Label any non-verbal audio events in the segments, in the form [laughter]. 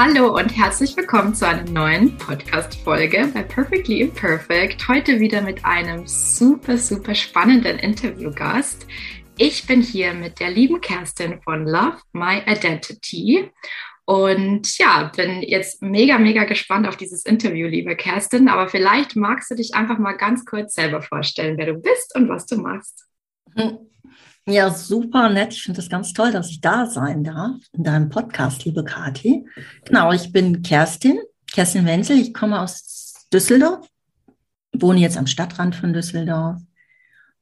Hallo und herzlich willkommen zu einer neuen Podcast-Folge bei Perfectly Imperfect. Heute wieder mit einem super, super spannenden Interviewgast. Ich bin hier mit der lieben Kerstin von Love My Identity. Und ja, bin jetzt mega, mega gespannt auf dieses Interview, liebe Kerstin. Aber vielleicht magst du dich einfach mal ganz kurz selber vorstellen, wer du bist und was du machst. Hm. Ja, super nett. Ich finde es ganz toll, dass ich da sein darf in deinem Podcast, liebe Kathi. Genau, ich bin Kerstin, Kerstin Wenzel. Ich komme aus Düsseldorf, wohne jetzt am Stadtrand von Düsseldorf.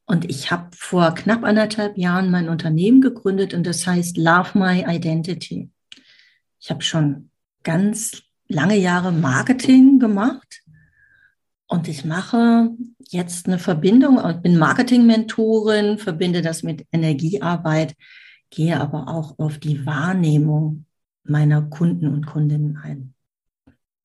Und ich habe vor knapp anderthalb Jahren mein Unternehmen gegründet und das heißt Love My Identity. Ich habe schon ganz lange Jahre Marketing gemacht und ich mache jetzt eine Verbindung, ich bin Marketing-Mentorin, verbinde das mit Energiearbeit, gehe aber auch auf die Wahrnehmung meiner Kunden und Kundinnen ein.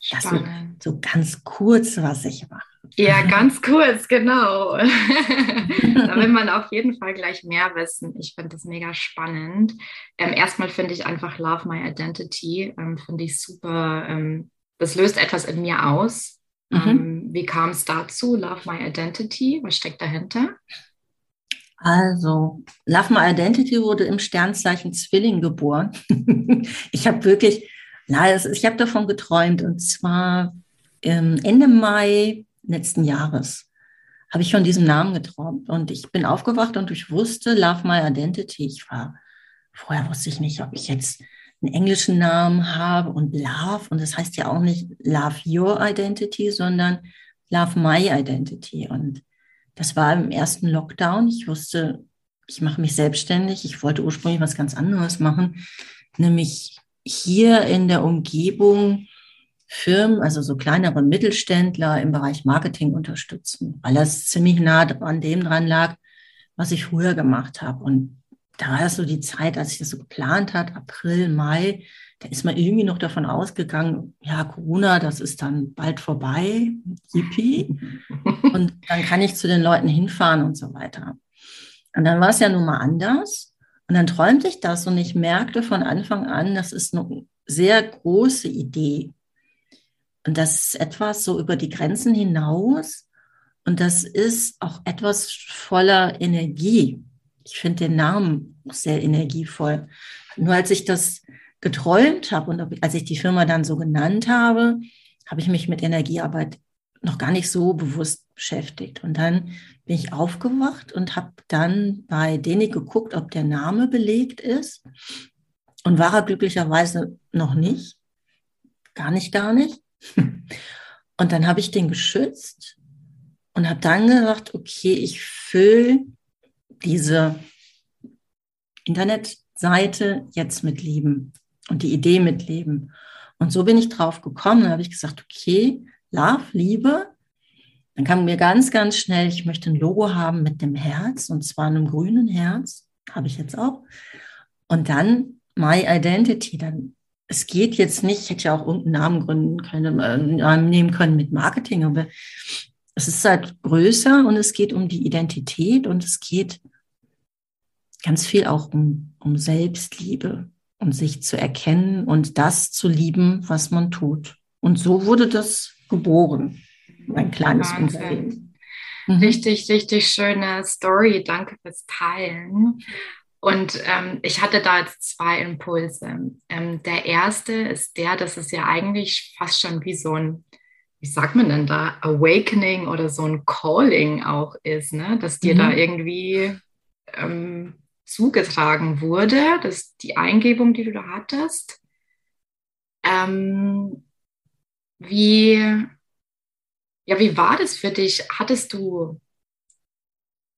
Das so, so ganz kurz, was ich mache. Ja, ganz [laughs] kurz, genau. [laughs] da will man auf jeden Fall gleich mehr wissen. Ich finde das mega spannend. Ähm, erstmal finde ich einfach Love My Identity, ähm, finde ich super. Ähm, das löst etwas in mir aus. Mhm. Ähm, wie kam es dazu? Love My Identity, was steckt dahinter? Also, Love My Identity wurde im Sternzeichen Zwilling geboren. [laughs] ich habe wirklich, na, ich habe davon geträumt und zwar Ende Mai letzten Jahres habe ich von diesem Namen geträumt und ich bin aufgewacht und ich wusste Love My Identity. Ich war, vorher wusste ich nicht, ob ich jetzt einen englischen Namen habe und Love. Und das heißt ja auch nicht Love Your Identity, sondern Love My Identity. Und das war im ersten Lockdown. Ich wusste, ich mache mich selbstständig. Ich wollte ursprünglich was ganz anderes machen, nämlich hier in der Umgebung Firmen, also so kleinere Mittelständler im Bereich Marketing unterstützen, weil das ziemlich nah an dem dran lag, was ich früher gemacht habe. Und da war das so die Zeit, als ich das so geplant hat, April, Mai, da ist man irgendwie noch davon ausgegangen, ja, Corona, das ist dann bald vorbei, yippie. [laughs] Und dann kann ich zu den Leuten hinfahren und so weiter. Und dann war es ja nun mal anders. Und dann träumte ich das und ich merkte von Anfang an, das ist eine sehr große Idee. Und das ist etwas so über die Grenzen hinaus. Und das ist auch etwas voller Energie. Ich finde den Namen sehr energievoll. Nur als ich das geträumt habe und als ich die Firma dann so genannt habe, habe ich mich mit Energiearbeit noch gar nicht so bewusst beschäftigt. Und dann bin ich aufgewacht und habe dann bei Deni geguckt, ob der Name belegt ist. Und war er glücklicherweise noch nicht. Gar nicht, gar nicht. [laughs] Und dann habe ich den geschützt und habe dann gesagt, okay, ich fülle diese Internetseite jetzt mit Lieben und die Idee mit Leben. Und so bin ich drauf gekommen. Da habe ich gesagt, okay, Love, Liebe. Dann kam mir ganz, ganz schnell, ich möchte ein Logo haben mit dem Herz und zwar einem grünen Herz. Habe ich jetzt auch. Und dann My Identity. Dann, es geht jetzt nicht, ich hätte ja auch irgendeinen Namen gründen können, äh, nehmen können mit Marketing, aber es ist halt größer und es geht um die Identität und es geht ganz viel auch um, um Selbstliebe und sich zu erkennen und das zu lieben, was man tut. Und so wurde das geboren, mein kleines Wahnsinn. Unternehmen. Mhm. Richtig, richtig schöne Story. Danke fürs Teilen. Und ähm, ich hatte da jetzt zwei Impulse. Ähm, der erste ist der, dass es ja eigentlich fast schon wie so ein, wie sagt man denn da, Awakening oder so ein Calling auch ist, ne? dass dir mhm. da irgendwie ähm, zugetragen wurde, dass die Eingebung, die du da hattest, ähm, wie, ja, wie war das für dich? Hattest du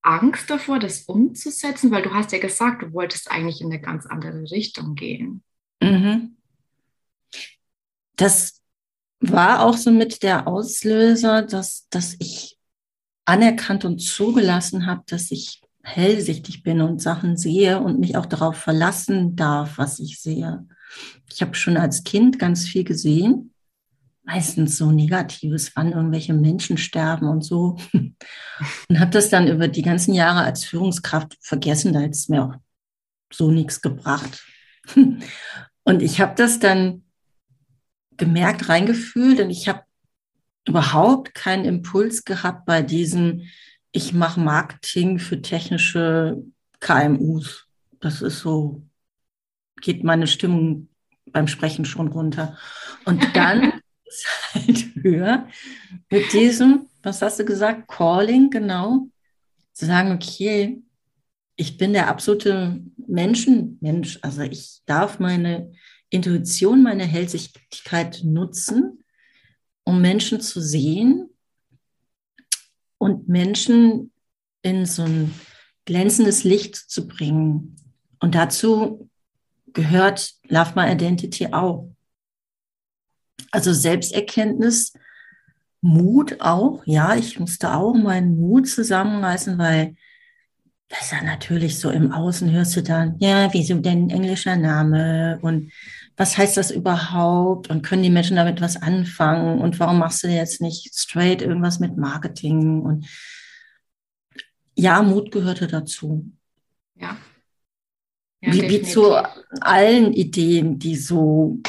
Angst davor, das umzusetzen? Weil du hast ja gesagt, du wolltest eigentlich in eine ganz andere Richtung gehen. Mhm. Das war auch so mit der Auslöser, dass, dass ich anerkannt und zugelassen habe, dass ich hellsichtig bin und Sachen sehe und mich auch darauf verlassen darf, was ich sehe. Ich habe schon als Kind ganz viel gesehen, meistens so Negatives, wann irgendwelche Menschen sterben und so. [laughs] Und habe das dann über die ganzen Jahre als Führungskraft vergessen, da hätte es mir auch so nichts gebracht. [laughs] Und ich habe das dann gemerkt, reingefühlt und ich habe überhaupt keinen Impuls gehabt bei diesem, ich mache Marketing für technische KMUs. Das ist so, geht meine Stimmung beim Sprechen schon runter. Und dann [laughs] ist halt höher mit diesem, was hast du gesagt, Calling, genau, zu sagen, okay, ich bin der absolute Menschenmensch. Also ich darf meine Intuition, meine Hellsichtigkeit nutzen, um Menschen zu sehen und Menschen in so ein glänzendes Licht zu bringen. Und dazu gehört Love My Identity auch. Also Selbsterkenntnis, Mut auch. Ja, ich musste auch meinen Mut zusammenreißen, weil das ist ja natürlich so im Außen hörst du dann, ja, wieso denn englischer Name und was heißt das überhaupt und können die Menschen damit was anfangen und warum machst du jetzt nicht straight irgendwas mit Marketing und ja, Mut gehörte dazu. Ja. ja wie, wie zu allen Ideen, die so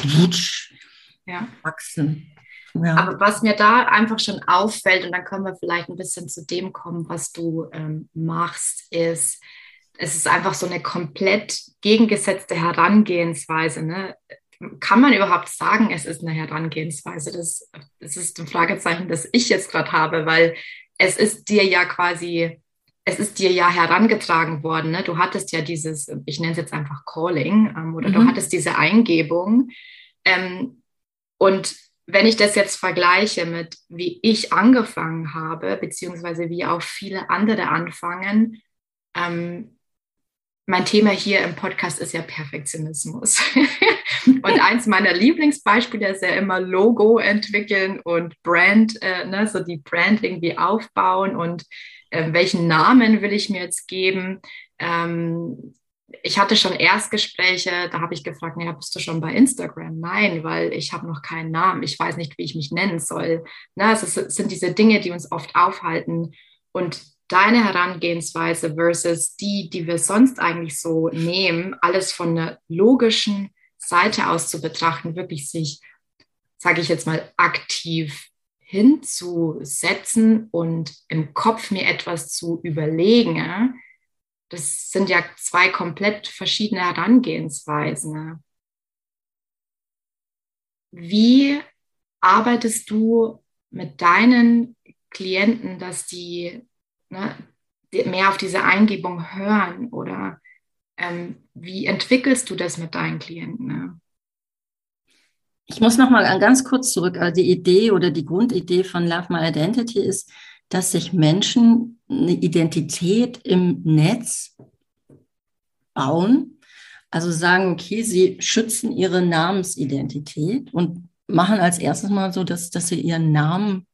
ja. wachsen. Ja. Aber was mir da einfach schon auffällt, und dann können wir vielleicht ein bisschen zu dem kommen, was du ähm, machst, ist, es ist einfach so eine komplett gegengesetzte Herangehensweise. Ne? Kann man überhaupt sagen, es ist eine Herangehensweise? Das, das ist ein Fragezeichen, das ich jetzt gerade habe, weil es ist dir ja quasi, es ist dir ja herangetragen worden. Ne? Du hattest ja dieses, ich nenne es jetzt einfach Calling, ähm, oder mhm. du hattest diese Eingebung. Ähm, und wenn ich das jetzt vergleiche mit, wie ich angefangen habe, beziehungsweise wie auch viele andere anfangen, ähm, mein Thema hier im Podcast ist ja Perfektionismus. [laughs] und eins meiner Lieblingsbeispiele ist ja immer Logo entwickeln und Brand, äh, ne, so die Brand irgendwie aufbauen und äh, welchen Namen will ich mir jetzt geben. Ähm, ich hatte schon Erstgespräche, da habe ich gefragt, naja, bist du schon bei Instagram? Nein, weil ich habe noch keinen Namen. Ich weiß nicht, wie ich mich nennen soll. Na, es, ist, es sind diese Dinge, die uns oft aufhalten. Und deine Herangehensweise versus die, die wir sonst eigentlich so nehmen, alles von einer logischen Seite aus zu betrachten, wirklich sich, sage ich jetzt mal, aktiv hinzusetzen und im Kopf mir etwas zu überlegen, das sind ja zwei komplett verschiedene Herangehensweisen. Wie arbeitest du mit deinen Klienten, dass die ne, mehr auf diese Eingebung hören oder ähm, wie entwickelst du das mit deinen Klienten? Ne? Ich muss noch mal ganz kurz zurück. Also die Idee oder die Grundidee von Love My Identity ist, dass sich Menschen eine Identität im Netz bauen. Also sagen, okay, sie schützen ihre Namensidentität und machen als erstes mal so, dass, dass sie ihren Namen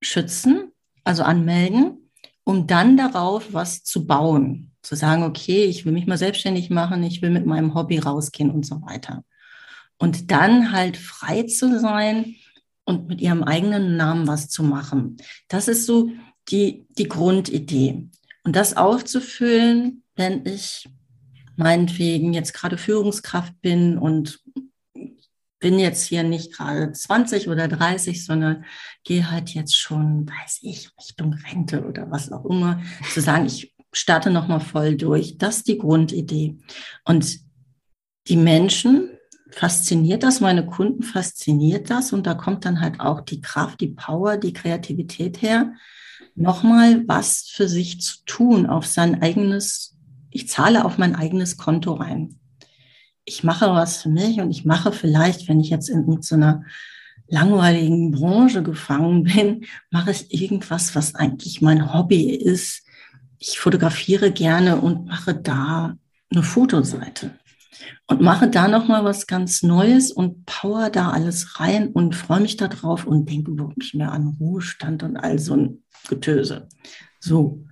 schützen, also anmelden um dann darauf was zu bauen. Zu sagen, okay, ich will mich mal selbstständig machen, ich will mit meinem Hobby rausgehen und so weiter. Und dann halt frei zu sein und mit ihrem eigenen Namen was zu machen. Das ist so die, die Grundidee. Und das aufzufüllen, wenn ich meinetwegen jetzt gerade Führungskraft bin und bin jetzt hier nicht gerade 20 oder 30, sondern gehe halt jetzt schon, weiß ich, Richtung Rente oder was auch immer, zu sagen, ich starte nochmal voll durch. Das ist die Grundidee. Und die Menschen fasziniert das, meine Kunden fasziniert das und da kommt dann halt auch die Kraft, die Power, die Kreativität her, nochmal was für sich zu tun, auf sein eigenes, ich zahle auf mein eigenes Konto rein ich mache was für mich und ich mache vielleicht, wenn ich jetzt in so einer langweiligen Branche gefangen bin, mache ich irgendwas, was eigentlich mein Hobby ist. Ich fotografiere gerne und mache da eine Fotoseite und mache da noch mal was ganz Neues und power da alles rein und freue mich darauf und denke überhaupt nicht mehr an Ruhestand und all so ein Getöse. So.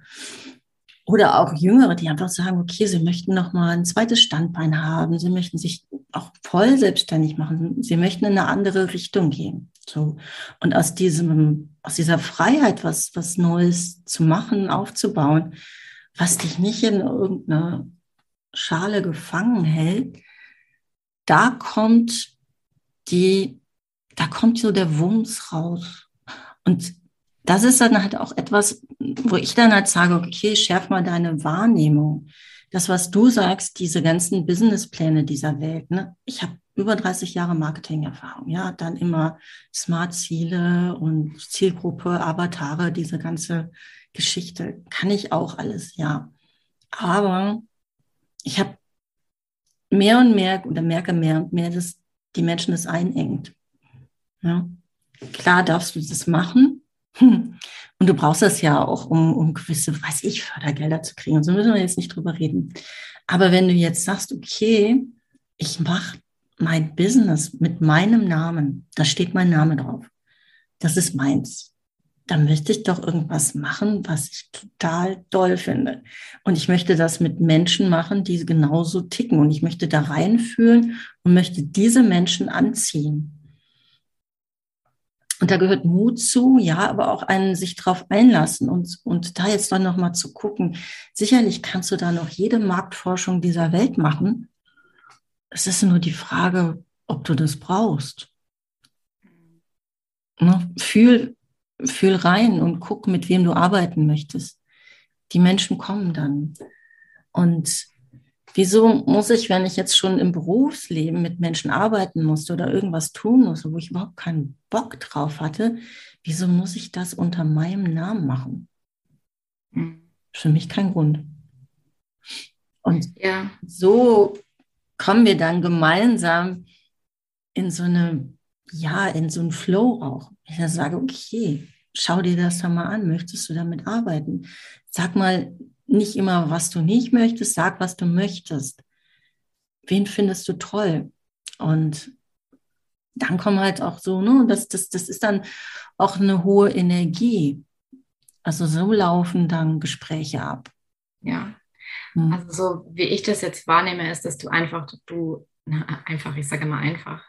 Oder auch Jüngere, die einfach sagen, okay, sie möchten noch mal ein zweites Standbein haben, sie möchten sich auch voll selbstständig machen, sie möchten in eine andere Richtung gehen. So. Und aus diesem, aus dieser Freiheit, was, was Neues zu machen, aufzubauen, was dich nicht in irgendeine Schale gefangen hält, da kommt die, da kommt so der Wumms raus. Und das ist dann halt auch etwas, wo ich dann halt sage, okay, schärf mal deine Wahrnehmung. Das, was du sagst, diese ganzen Businesspläne dieser Welt, ne? Ich habe über 30 Jahre Marketingerfahrung, ja, dann immer Smart-Ziele und Zielgruppe, Avatare, diese ganze Geschichte, kann ich auch alles, ja. Aber ich habe mehr und mehr oder merke mehr und mehr, dass die Menschen das einengt. Ja. Klar darfst du das machen. Hm. Und du brauchst das ja auch, um, um gewisse, weiß ich, Fördergelder zu kriegen. Und so müssen wir jetzt nicht drüber reden. Aber wenn du jetzt sagst, okay, ich mache mein Business mit meinem Namen, da steht mein Name drauf. Das ist meins dann möchte ich doch irgendwas machen, was ich total toll finde. Und ich möchte das mit Menschen machen, die genauso ticken. Und ich möchte da reinfühlen und möchte diese Menschen anziehen. Und da gehört Mut zu, ja, aber auch einen sich drauf einlassen und, und da jetzt dann nochmal zu gucken. Sicherlich kannst du da noch jede Marktforschung dieser Welt machen. Es ist nur die Frage, ob du das brauchst. Ne? Fühl, fühl rein und guck, mit wem du arbeiten möchtest. Die Menschen kommen dann. Und wieso muss ich, wenn ich jetzt schon im Berufsleben mit Menschen arbeiten musste oder irgendwas tun musste, wo ich überhaupt keinen Bock drauf hatte, wieso muss ich das unter meinem Namen machen? Hm. Für mich kein Grund. Und ja. so kommen wir dann gemeinsam in so eine ja, in so einen Flow auch. Ich sage, okay, schau dir das doch mal an. Möchtest du damit arbeiten? Sag mal nicht immer, was du nicht möchtest, sag, was du möchtest. Wen findest du toll? Und dann kommen halt auch so, ne, das, das, das ist dann auch eine hohe Energie. Also so laufen dann Gespräche ab. Ja. Hm. Also so wie ich das jetzt wahrnehme, ist, dass du einfach, du, na, einfach, ich sage mal einfach,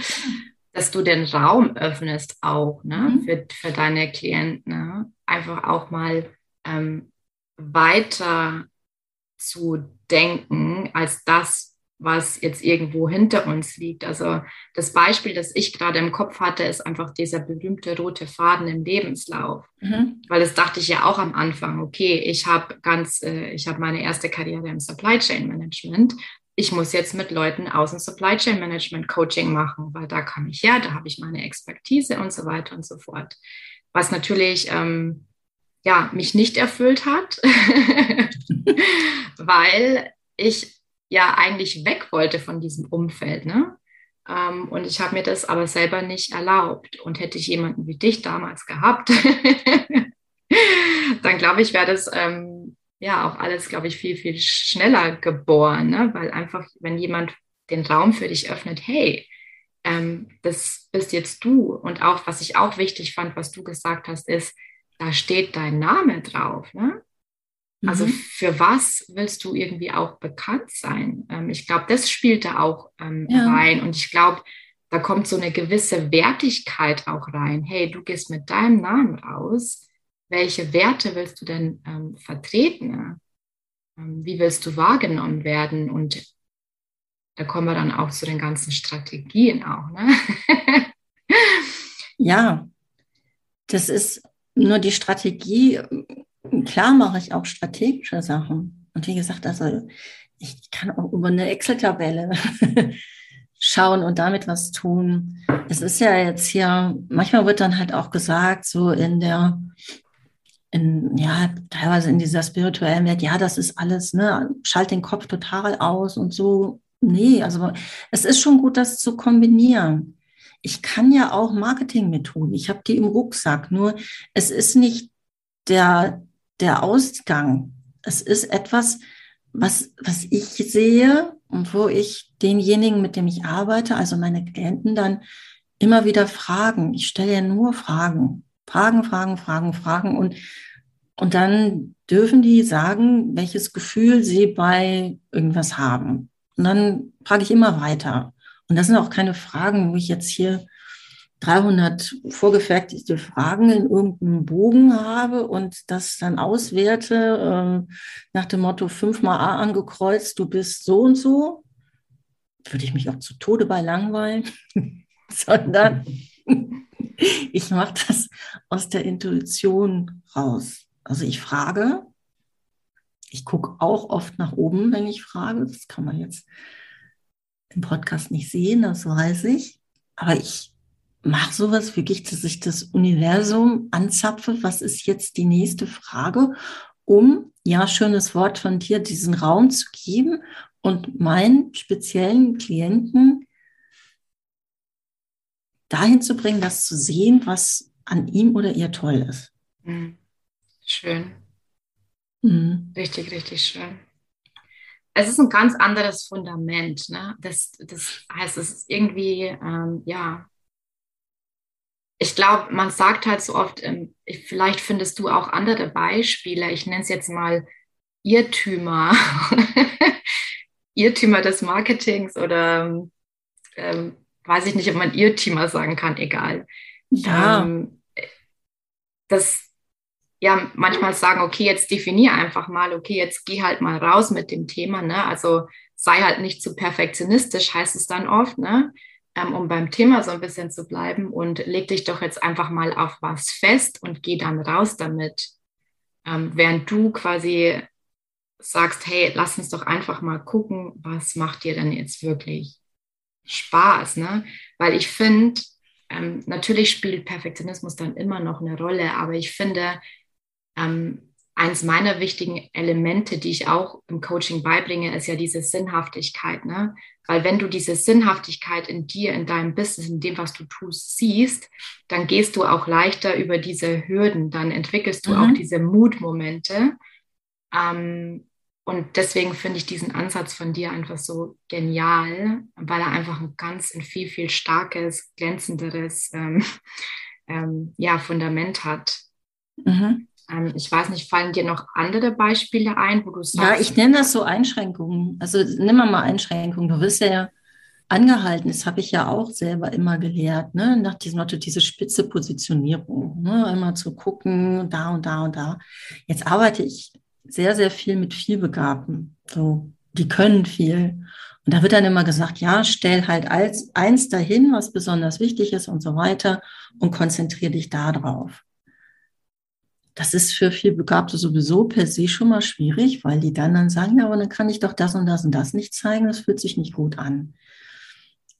[laughs] dass du den Raum öffnest auch ne, mhm. für, für deine Klienten. Ne? Einfach auch mal ähm, weiter zu denken als das, was jetzt irgendwo hinter uns liegt. Also das Beispiel, das ich gerade im Kopf hatte, ist einfach dieser berühmte rote Faden im Lebenslauf. Mhm. Weil das dachte ich ja auch am Anfang, okay, ich habe ganz, äh, ich habe meine erste Karriere im Supply Chain Management ich muss jetzt mit Leuten aus dem Supply Chain Management Coaching machen, weil da kann ich her, da habe ich meine Expertise und so weiter und so fort. Was natürlich ähm, ja, mich nicht erfüllt hat, [laughs] weil ich ja eigentlich weg wollte von diesem Umfeld. Ne? Ähm, und ich habe mir das aber selber nicht erlaubt. Und hätte ich jemanden wie dich damals gehabt, [laughs] dann glaube ich, wäre das ähm, ja auch alles, glaube ich, viel, viel schneller geboren, ne? weil einfach, wenn jemand den Raum für dich öffnet, hey, ähm, das bist jetzt du. Und auch, was ich auch wichtig fand, was du gesagt hast, ist, da steht dein Name drauf. Ne? Also mhm. für was willst du irgendwie auch bekannt sein? Ähm, ich glaube, das spielt da auch ähm, ja. rein. Und ich glaube, da kommt so eine gewisse Wertigkeit auch rein. Hey, du gehst mit deinem Namen raus welche Werte willst du denn ähm, vertreten? Ähm, wie willst du wahrgenommen werden? Und da kommen wir dann auch zu den ganzen Strategien auch. Ne? [laughs] ja, das ist nur die Strategie. Klar mache ich auch strategische Sachen. Und wie gesagt, also ich kann auch über eine Excel-Tabelle [laughs] schauen und damit was tun. Es ist ja jetzt hier, manchmal wird dann halt auch gesagt, so in der in, ja, teilweise in dieser spirituellen Welt, ja, das ist alles, ne, schalt den Kopf total aus und so. Nee, also es ist schon gut, das zu kombinieren. Ich kann ja auch Marketingmethoden. Ich habe die im Rucksack. Nur es ist nicht der, der Ausgang. Es ist etwas, was, was ich sehe und wo ich denjenigen, mit dem ich arbeite, also meine Klienten dann immer wieder fragen. Ich stelle ja nur Fragen. Fragen, Fragen, Fragen, Fragen. Und, und dann dürfen die sagen, welches Gefühl sie bei irgendwas haben. Und dann frage ich immer weiter. Und das sind auch keine Fragen, wo ich jetzt hier 300 vorgefertigte Fragen in irgendeinem Bogen habe und das dann auswerte äh, nach dem Motto fünfmal A angekreuzt, du bist so und so, würde ich mich auch zu Tode bei langweilen, [laughs] sondern [laughs] ich mache das aus der Intuition raus. Also ich frage, ich gucke auch oft nach oben, wenn ich frage, das kann man jetzt im Podcast nicht sehen, das weiß ich, aber ich mache sowas wirklich, dass ich das Universum anzapfe. Was ist jetzt die nächste Frage, um, ja, schönes Wort von dir, diesen Raum zu geben und meinen speziellen Klienten dahin zu bringen, das zu sehen, was an ihm oder ihr toll ist. Mhm. Schön. Mhm. Richtig, richtig schön. Es ist ein ganz anderes Fundament. Ne? Das, das heißt, es ist irgendwie, ähm, ja, ich glaube, man sagt halt so oft, ähm, vielleicht findest du auch andere Beispiele, ich nenne es jetzt mal Irrtümer, [laughs] Irrtümer des Marketings oder ähm, weiß ich nicht, ob man Irrtümer sagen kann, egal. Ja. Ähm, das ja manchmal sagen, okay, jetzt definier einfach mal, okay, jetzt geh halt mal raus mit dem Thema, ne? Also sei halt nicht zu perfektionistisch, heißt es dann oft, ne? ähm, um beim Thema so ein bisschen zu bleiben und leg dich doch jetzt einfach mal auf was fest und geh dann raus damit. Ähm, während du quasi sagst, hey, lass uns doch einfach mal gucken, was macht dir denn jetzt wirklich Spaß, ne? Weil ich finde, ähm, natürlich spielt Perfektionismus dann immer noch eine Rolle, aber ich finde, ähm, eins meiner wichtigen Elemente, die ich auch im Coaching beibringe, ist ja diese Sinnhaftigkeit. Ne? Weil wenn du diese Sinnhaftigkeit in dir, in deinem Business, in dem, was du tust, siehst, dann gehst du auch leichter über diese Hürden, dann entwickelst du mhm. auch diese Mutmomente. Ähm, und deswegen finde ich diesen Ansatz von dir einfach so genial, weil er einfach ein ganz, ein viel, viel starkes, glänzenderes ähm, [laughs] ähm, ja, Fundament hat. Mhm. Ähm, ich weiß nicht, fallen dir noch andere Beispiele ein, wo du sagst? Ja, ich nenne das so Einschränkungen. Also nimm mal Einschränkungen. Du wirst ja angehalten, das habe ich ja auch selber immer gelehrt, ne? nach diesem Motto, diese spitze Positionierung, ne? immer zu gucken, da und da und da. Jetzt arbeite ich sehr, sehr viel mit vielbegabten, so, die können viel. Und da wird dann immer gesagt, ja, stell halt als eins dahin, was besonders wichtig ist und so weiter und konzentriere dich darauf. Das ist für viel Begabte sowieso per se schon mal schwierig, weil die dann dann sagen, ja, aber dann kann ich doch das und das und das nicht zeigen, das fühlt sich nicht gut an.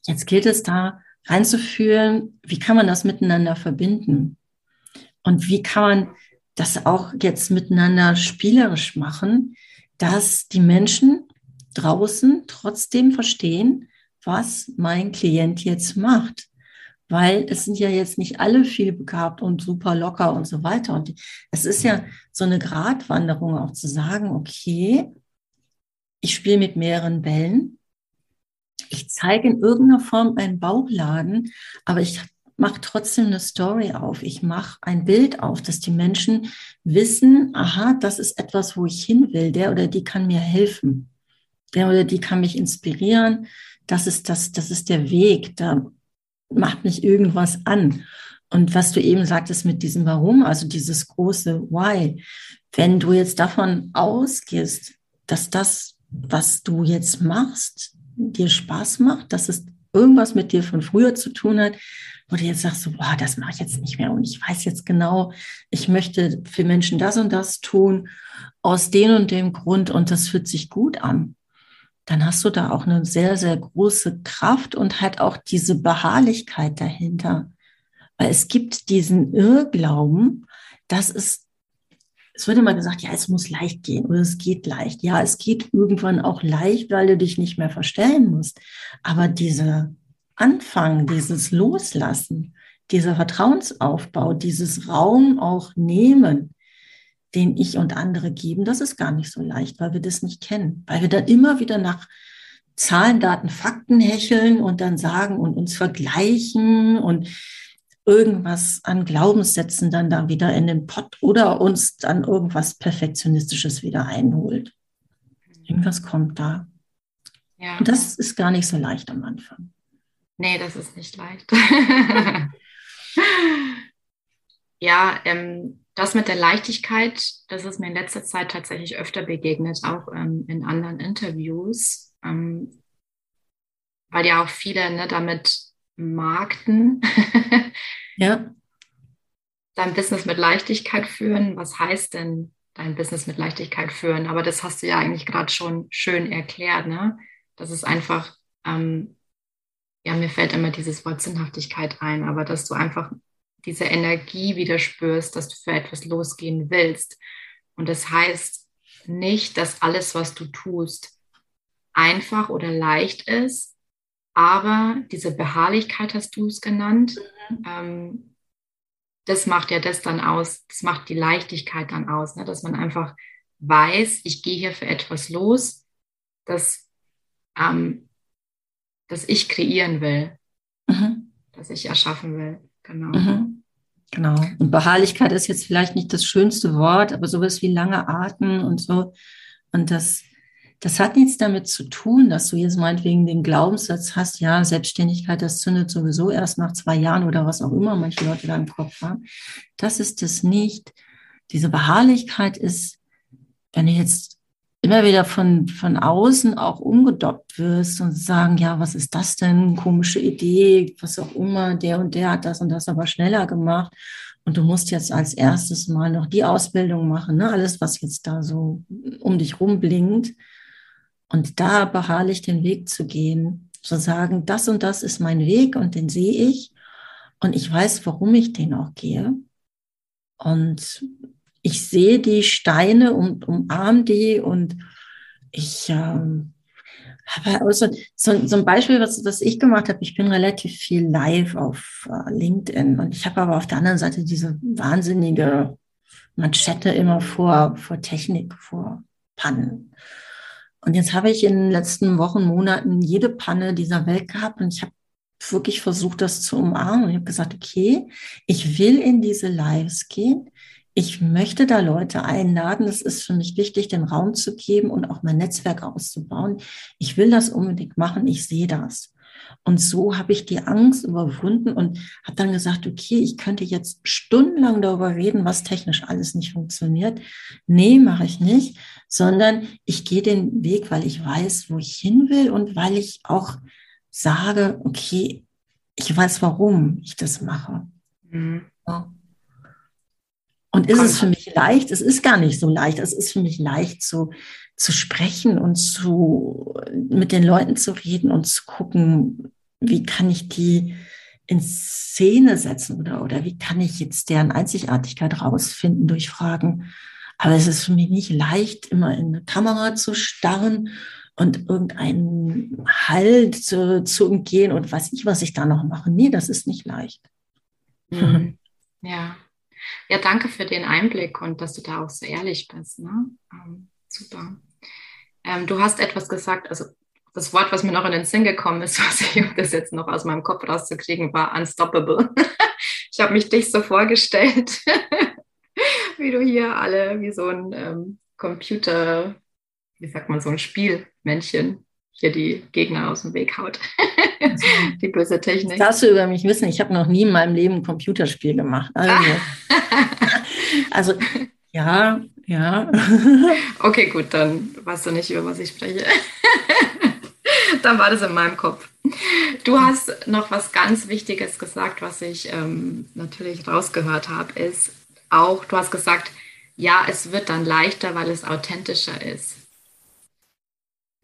Jetzt gilt es da reinzuführen, wie kann man das miteinander verbinden? Und wie kann man das auch jetzt miteinander spielerisch machen, dass die Menschen draußen trotzdem verstehen, was mein Klient jetzt macht weil es sind ja jetzt nicht alle viel begabt und super locker und so weiter. Und es ist ja so eine Gratwanderung auch zu sagen, okay, ich spiele mit mehreren Bällen. Ich zeige in irgendeiner Form einen Bauchladen, aber ich mache trotzdem eine Story auf. Ich mache ein Bild auf, dass die Menschen wissen, aha, das ist etwas, wo ich hin will. Der oder die kann mir helfen. Der oder die kann mich inspirieren. Das ist das, das ist der Weg. Da macht mich irgendwas an. Und was du eben sagtest mit diesem Warum, also dieses große Why, wenn du jetzt davon ausgehst, dass das, was du jetzt machst, dir Spaß macht, dass es irgendwas mit dir von früher zu tun hat, wo du jetzt sagst, so, boah, das mache ich jetzt nicht mehr. Und ich weiß jetzt genau, ich möchte für Menschen das und das tun, aus dem und dem Grund. Und das fühlt sich gut an dann hast du da auch eine sehr, sehr große Kraft und halt auch diese Beharrlichkeit dahinter. Weil es gibt diesen Irrglauben, dass es, es wird immer gesagt, ja, es muss leicht gehen oder es geht leicht. Ja, es geht irgendwann auch leicht, weil du dich nicht mehr verstellen musst. Aber diese, anfangen, dieses Loslassen, dieser Vertrauensaufbau, dieses Raum auch nehmen, den ich und andere geben, das ist gar nicht so leicht, weil wir das nicht kennen, weil wir dann immer wieder nach Zahlen, Daten, Fakten hecheln und dann sagen und uns vergleichen und irgendwas an Glaubenssätzen dann da wieder in den Pott oder uns dann irgendwas Perfektionistisches wieder einholt. Irgendwas kommt da. Ja. Und das ist gar nicht so leicht am Anfang. Nee, das ist nicht leicht. [laughs] ja, ähm, das mit der Leichtigkeit, das ist mir in letzter Zeit tatsächlich öfter begegnet, auch ähm, in anderen Interviews, ähm, weil ja auch viele ne, damit markten. [laughs] ja. Dein Business mit Leichtigkeit führen. Was heißt denn dein Business mit Leichtigkeit führen? Aber das hast du ja eigentlich gerade schon schön erklärt, ne? Das ist einfach ähm, ja, mir fällt immer dieses Wort Sinnhaftigkeit ein, aber dass du einfach diese Energie wieder spürst, dass du für etwas losgehen willst. Und das heißt nicht, dass alles, was du tust, einfach oder leicht ist, aber diese Beharrlichkeit hast du es genannt. Mhm. Ähm, das macht ja das dann aus, das macht die Leichtigkeit dann aus, ne? dass man einfach weiß, ich gehe hier für etwas los, das ähm, das ich kreieren will, mhm. das ich erschaffen will. Genau. Mhm. Genau. Und Beharrlichkeit ist jetzt vielleicht nicht das schönste Wort, aber sowas wie lange atmen und so. Und das, das hat nichts damit zu tun, dass du jetzt meinetwegen den Glaubenssatz hast, ja, Selbstständigkeit, das zündet sowieso erst nach zwei Jahren oder was auch immer manche Leute da im Kopf haben. Das ist es nicht. Diese Beharrlichkeit ist, wenn du jetzt immer wieder von, von außen auch umgedoppt wirst und sagen, ja, was ist das denn? Komische Idee, was auch immer, der und der hat das und das aber schneller gemacht. Und du musst jetzt als erstes mal noch die Ausbildung machen, ne? alles, was jetzt da so um dich rumblinkt. Und da beharrlich den Weg zu gehen, zu sagen, das und das ist mein Weg und den sehe ich. Und ich weiß, warum ich den auch gehe. Und ich sehe die Steine und umarme die und ich ähm, habe also so, so ein Beispiel, was, was ich gemacht habe. Ich bin relativ viel live auf uh, LinkedIn und ich habe aber auf der anderen Seite diese wahnsinnige Manschette immer vor, vor Technik, vor Pannen. Und jetzt habe ich in den letzten Wochen, Monaten jede Panne dieser Welt gehabt und ich habe wirklich versucht, das zu umarmen. Und ich habe gesagt, okay, ich will in diese Lives gehen ich möchte da Leute einladen. Es ist für mich wichtig, den Raum zu geben und auch mein Netzwerk auszubauen. Ich will das unbedingt machen. Ich sehe das. Und so habe ich die Angst überwunden und habe dann gesagt, okay, ich könnte jetzt stundenlang darüber reden, was technisch alles nicht funktioniert. Nee, mache ich nicht, sondern ich gehe den Weg, weil ich weiß, wo ich hin will und weil ich auch sage, okay, ich weiß, warum ich das mache. Mhm. Ja. Und ist es für mich leicht? Es ist gar nicht so leicht. Es ist für mich leicht, zu, zu sprechen und zu, mit den Leuten zu reden und zu gucken, wie kann ich die in Szene setzen oder, oder wie kann ich jetzt deren Einzigartigkeit rausfinden durch Fragen. Aber es ist für mich nicht leicht, immer in eine Kamera zu starren und irgendeinen Halt zu, zu umgehen und weiß ich, was ich da noch mache. Nee, das ist nicht leicht. Mhm. Ja. Ja, danke für den Einblick und dass du da auch so ehrlich bist. Ne? Ähm, super. Ähm, du hast etwas gesagt, also das Wort, was mir noch in den Sinn gekommen ist, [laughs] was ich, um das jetzt noch aus meinem Kopf rauszukriegen, war unstoppable. [laughs] ich habe mich dich so vorgestellt, [laughs] wie du hier alle wie so ein ähm, Computer, wie sagt man, so ein Spielmännchen hier die Gegner aus dem Weg haut. [laughs] die böse Technik. Das darfst du über mich wissen, ich habe noch nie in meinem Leben ein Computerspiel gemacht. Also, also ja, ja. [laughs] okay, gut, dann weißt du nicht, über was ich spreche. [laughs] dann war das in meinem Kopf. Du hast noch was ganz Wichtiges gesagt, was ich ähm, natürlich rausgehört habe, ist auch, du hast gesagt, ja, es wird dann leichter, weil es authentischer ist.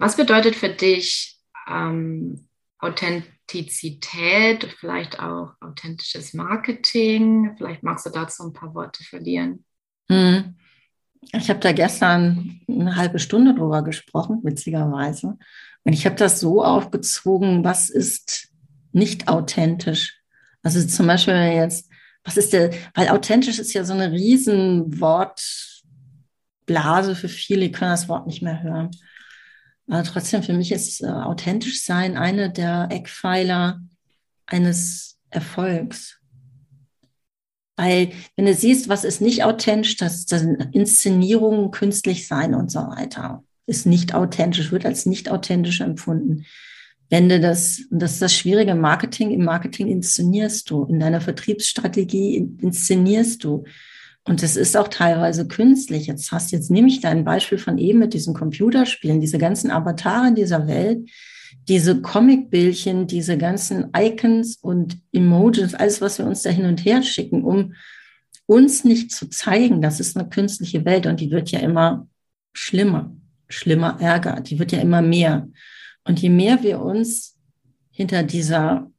Was bedeutet für dich ähm, Authentizität, vielleicht auch authentisches Marketing? Vielleicht magst du dazu ein paar Worte verlieren. Hm. Ich habe da gestern eine halbe Stunde drüber gesprochen, witzigerweise. Und ich habe das so aufgezogen, was ist nicht authentisch. Also zum Beispiel jetzt, was ist der, weil authentisch ist ja so eine riesen Wortblase für viele, die können das Wort nicht mehr hören. Aber trotzdem, für mich ist äh, authentisch sein eine der Eckpfeiler eines Erfolgs. Weil, wenn du siehst, was ist nicht authentisch, das, das sind Inszenierungen, künstlich sein und so weiter, ist nicht authentisch, wird als nicht authentisch empfunden. Wenn du das, und das ist das Schwierige Marketing, im Marketing inszenierst du, in deiner Vertriebsstrategie inszenierst du. Und das ist auch teilweise künstlich. Jetzt hast, jetzt nehme ich dein Beispiel von eben mit diesen Computerspielen, diese ganzen Avatare dieser Welt, diese Comicbildchen, diese ganzen Icons und Emojis, alles, was wir uns da hin und her schicken, um uns nicht zu zeigen, das ist eine künstliche Welt und die wird ja immer schlimmer, schlimmer Ärger, die wird ja immer mehr. Und je mehr wir uns hinter dieser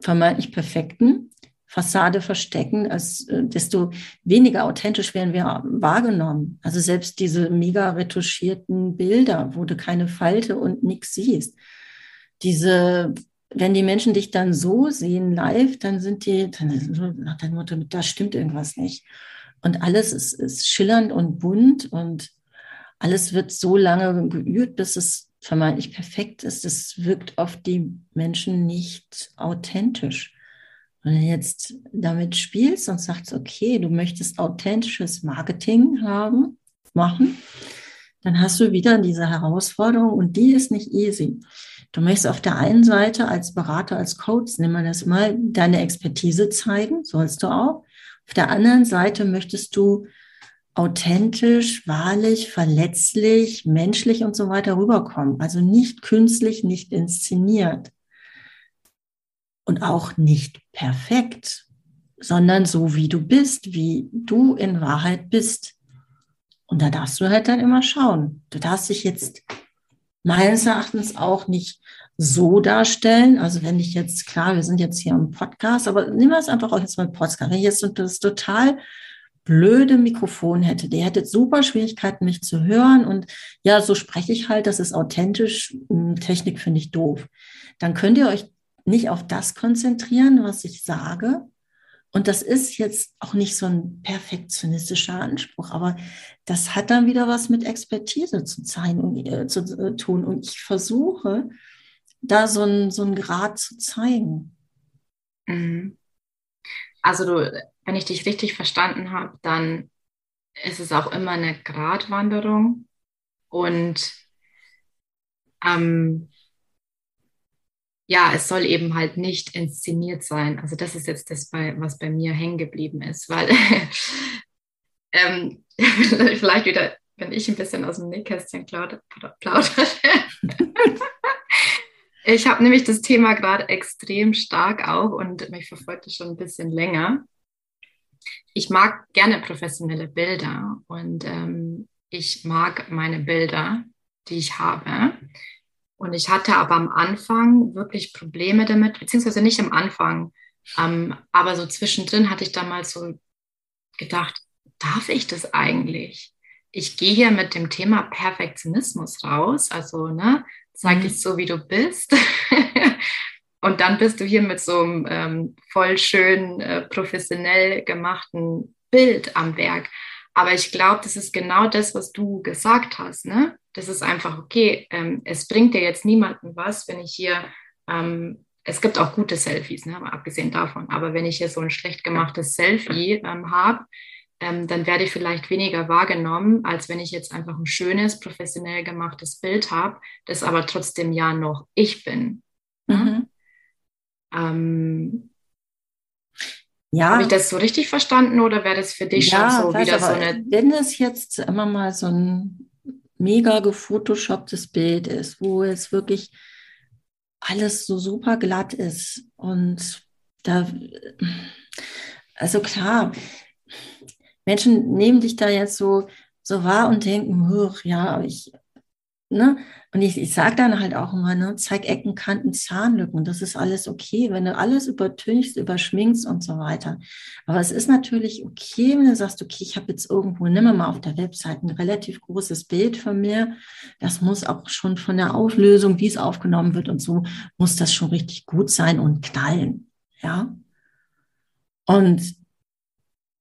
vermeintlich perfekten Fassade verstecken, als, äh, desto weniger authentisch werden wir wahrgenommen. Also selbst diese mega retuschierten Bilder, wo du keine Falte und nichts siehst, diese, wenn die Menschen dich dann so sehen live, dann sind die, dann nach dem Motto, da stimmt irgendwas nicht. Und alles ist, ist schillernd und bunt und alles wird so lange geübt, bis es vermeintlich perfekt ist. Es wirkt auf die Menschen nicht authentisch. Wenn du jetzt damit spielst und sagst, okay, du möchtest authentisches Marketing haben, machen, dann hast du wieder diese Herausforderung und die ist nicht easy. Du möchtest auf der einen Seite als Berater, als Coach, nimm mal das mal, deine Expertise zeigen, sollst du auch. Auf der anderen Seite möchtest du authentisch, wahrlich, verletzlich, menschlich und so weiter rüberkommen. Also nicht künstlich, nicht inszeniert und auch nicht perfekt, sondern so wie du bist, wie du in Wahrheit bist. Und da darfst du halt dann immer schauen. Du darfst dich jetzt meines Erachtens auch nicht so darstellen. Also wenn ich jetzt, klar, wir sind jetzt hier im Podcast, aber nehmen wir es einfach auch jetzt mal Podcast. Wenn ich jetzt das total blöde Mikrofon hätte, der hätte super Schwierigkeiten, mich zu hören. Und ja, so spreche ich halt, das ist authentisch. Hm, Technik finde ich doof. Dann könnt ihr euch nicht auf das konzentrieren, was ich sage. Und das ist jetzt auch nicht so ein perfektionistischer Anspruch, aber das hat dann wieder was mit Expertise zu, und, äh, zu äh, tun. Und ich versuche, da so ein, so Grad zu zeigen. Mhm. Also du, wenn ich dich richtig verstanden habe, dann ist es auch immer eine Gratwanderung und ähm, ja, es soll eben halt nicht inszeniert sein. Also das ist jetzt das, was bei mir hängen geblieben ist, weil [laughs] ähm, [laughs] vielleicht wieder, wenn ich ein bisschen aus dem Nähkästchen plaudere. [laughs] ich habe nämlich das Thema gerade extrem stark auch und mich verfolgt es schon ein bisschen länger. Ich mag gerne professionelle Bilder und ähm, ich mag meine Bilder, die ich habe. Und ich hatte aber am Anfang wirklich Probleme damit, beziehungsweise nicht am Anfang, ähm, aber so zwischendrin hatte ich damals so gedacht, darf ich das eigentlich? Ich gehe hier mit dem Thema Perfektionismus raus, also ne, zeig mhm. dich so, wie du bist. [laughs] Und dann bist du hier mit so einem ähm, voll schön äh, professionell gemachten Bild am Werk. Aber ich glaube, das ist genau das, was du gesagt hast. Ne? Das ist einfach okay. Ähm, es bringt dir jetzt niemanden was, wenn ich hier, ähm, es gibt auch gute Selfies, ne? abgesehen davon. Aber wenn ich hier so ein schlecht gemachtes Selfie ähm, habe, ähm, dann werde ich vielleicht weniger wahrgenommen, als wenn ich jetzt einfach ein schönes, professionell gemachtes Bild habe, das aber trotzdem ja noch ich bin. Ne? Mhm. Ähm, ja. Habe ich das so richtig verstanden oder wäre das für dich ja, schon so wieder so eine. Wenn es jetzt immer mal so ein mega gefotoshopptes Bild ist, wo es wirklich alles so super glatt ist. Und da, also klar, Menschen nehmen dich da jetzt so, so wahr und denken, ja, ich ne? Und ich, ich sage dann halt auch immer, ne, zeig Ecken, Kanten, Zahnlücken. Das ist alles okay, wenn du alles übertünchst, überschminkst und so weiter. Aber es ist natürlich okay, wenn du sagst, okay, ich habe jetzt irgendwo, nimm mal auf der Website ein relativ großes Bild von mir. Das muss auch schon von der Auflösung, wie es aufgenommen wird und so, muss das schon richtig gut sein und knallen. Ja. Und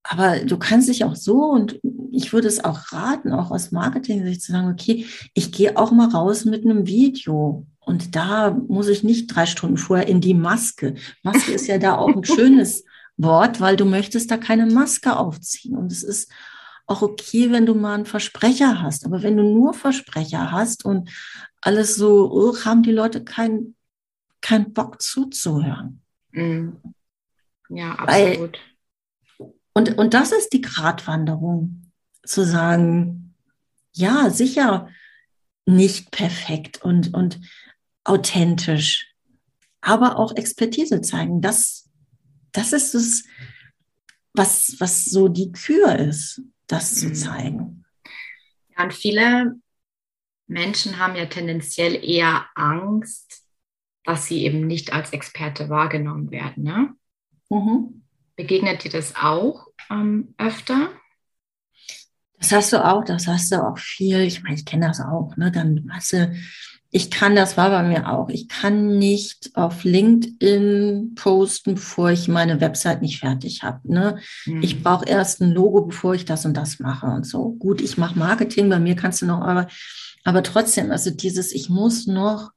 aber du kannst dich auch so und ich würde es auch raten, auch aus Marketing-Sicht zu sagen, okay, ich gehe auch mal raus mit einem Video. Und da muss ich nicht drei Stunden vorher in die Maske. Maske ist ja da auch ein [laughs] schönes Wort, weil du möchtest da keine Maske aufziehen. Und es ist auch okay, wenn du mal einen Versprecher hast. Aber wenn du nur Versprecher hast und alles so, oh, haben die Leute keinen kein Bock zuzuhören. Mhm. Ja, absolut. Weil, und, und das ist die Gratwanderung zu sagen, ja, sicher nicht perfekt und, und authentisch, aber auch Expertise zeigen. Das, das ist es, was, was so die Kür ist, das zu mhm. zeigen. Ja, und viele Menschen haben ja tendenziell eher Angst, dass sie eben nicht als Experte wahrgenommen werden. Ne? Mhm. Begegnet dir das auch ähm, öfter? Das hast du auch, das hast du auch viel. Ich meine, ich kenne das auch. Ne? Dann hast du, ich kann, das war bei mir auch. Ich kann nicht auf LinkedIn posten, bevor ich meine Website nicht fertig habe. Ne? Mhm. Ich brauche erst ein Logo, bevor ich das und das mache und so. Gut, ich mache Marketing, bei mir kannst du noch, aber, aber trotzdem, also dieses, ich muss noch,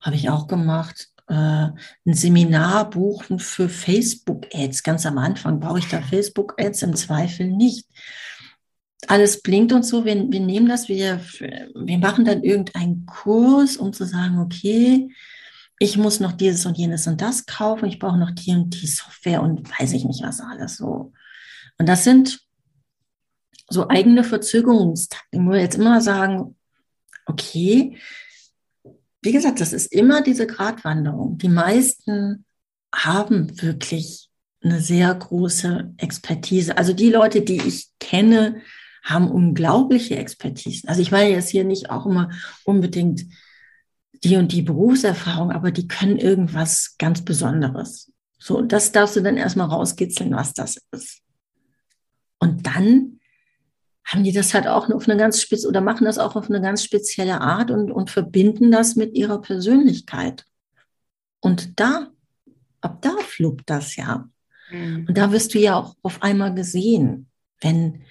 habe ich auch gemacht, äh, ein Seminar buchen für Facebook-Ads. Ganz am Anfang brauche ich da Facebook-Ads im Zweifel nicht alles blinkt und so. Wir, wir nehmen das, wir, wir machen dann irgendeinen Kurs, um zu sagen, okay, ich muss noch dieses und jenes und das kaufen, ich brauche noch die und die Software und weiß ich nicht was alles so. Und das sind so eigene Verzögerungstakten. Ich muss jetzt immer sagen, okay, wie gesagt, das ist immer diese Gratwanderung. Die meisten haben wirklich eine sehr große Expertise. Also die Leute, die ich kenne, haben unglaubliche Expertisen. Also ich meine jetzt hier nicht auch immer unbedingt die und die Berufserfahrung, aber die können irgendwas ganz Besonderes. So, das darfst du dann erstmal rauskitzeln, was das ist. Und dann haben die das halt auch auf eine ganz spitz oder machen das auch auf eine ganz spezielle Art und, und verbinden das mit ihrer Persönlichkeit. Und da, ab da fluppt das ja. Mhm. Und da wirst du ja auch auf einmal gesehen, wenn